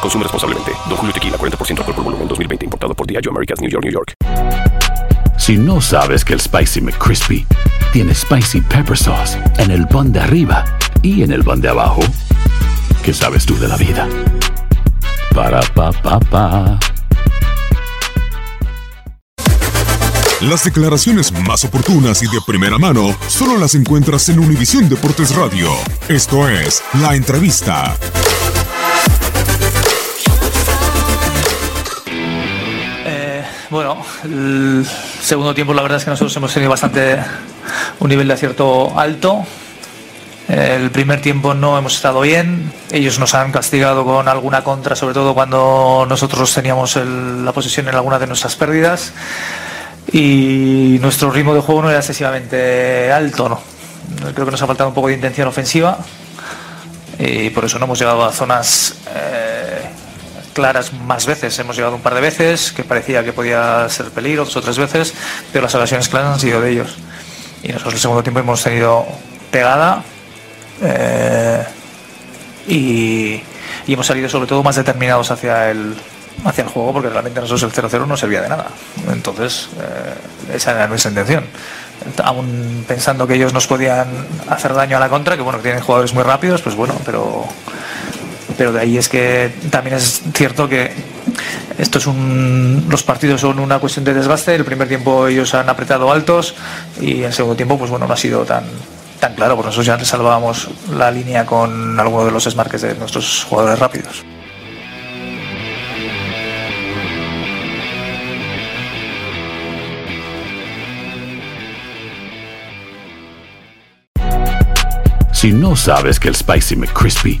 Consume responsablemente. Don Julio Tequila, 40% alcohol por volumen, 2020. Importado por Diageo Americas, New York, New York. Si no sabes que el Spicy McCrispy tiene Spicy Pepper Sauce en el pan de arriba y en el pan de abajo, ¿qué sabes tú de la vida? Para, pa, pa, pa. Las declaraciones más oportunas y de primera mano solo las encuentras en Univisión Deportes Radio. Esto es La Entrevista. Bueno, el segundo tiempo la verdad es que nosotros hemos tenido bastante un nivel de acierto alto. El primer tiempo no hemos estado bien. Ellos nos han castigado con alguna contra, sobre todo cuando nosotros teníamos la posesión en alguna de nuestras pérdidas. Y nuestro ritmo de juego no era excesivamente alto. ¿no? Creo que nos ha faltado un poco de intención ofensiva. Y por eso no hemos llegado a zonas eh, claras más veces. Hemos llegado un par de veces, que parecía que podía ser peligro, dos o tres veces, pero las ocasiones claras han sido de ellos. Y nosotros el segundo tiempo hemos tenido pegada eh, y, y, hemos salido sobre todo más determinados hacia el, hacia el juego, porque realmente nosotros el 0-0 no servía de nada. Entonces, eh, esa era nuestra intención. Aún pensando que ellos nos podían hacer daño a la contra, que bueno, que tienen jugadores muy rápidos, pues bueno, pero pero de ahí es que también es cierto que esto los partidos son una cuestión de desgaste. El primer tiempo ellos han apretado altos y en segundo tiempo, pues bueno, no ha sido tan tan claro, porque nosotros ya salvábamos la línea con alguno de los desmarques de nuestros jugadores rápidos. Si no sabes que el Spicy McCrispy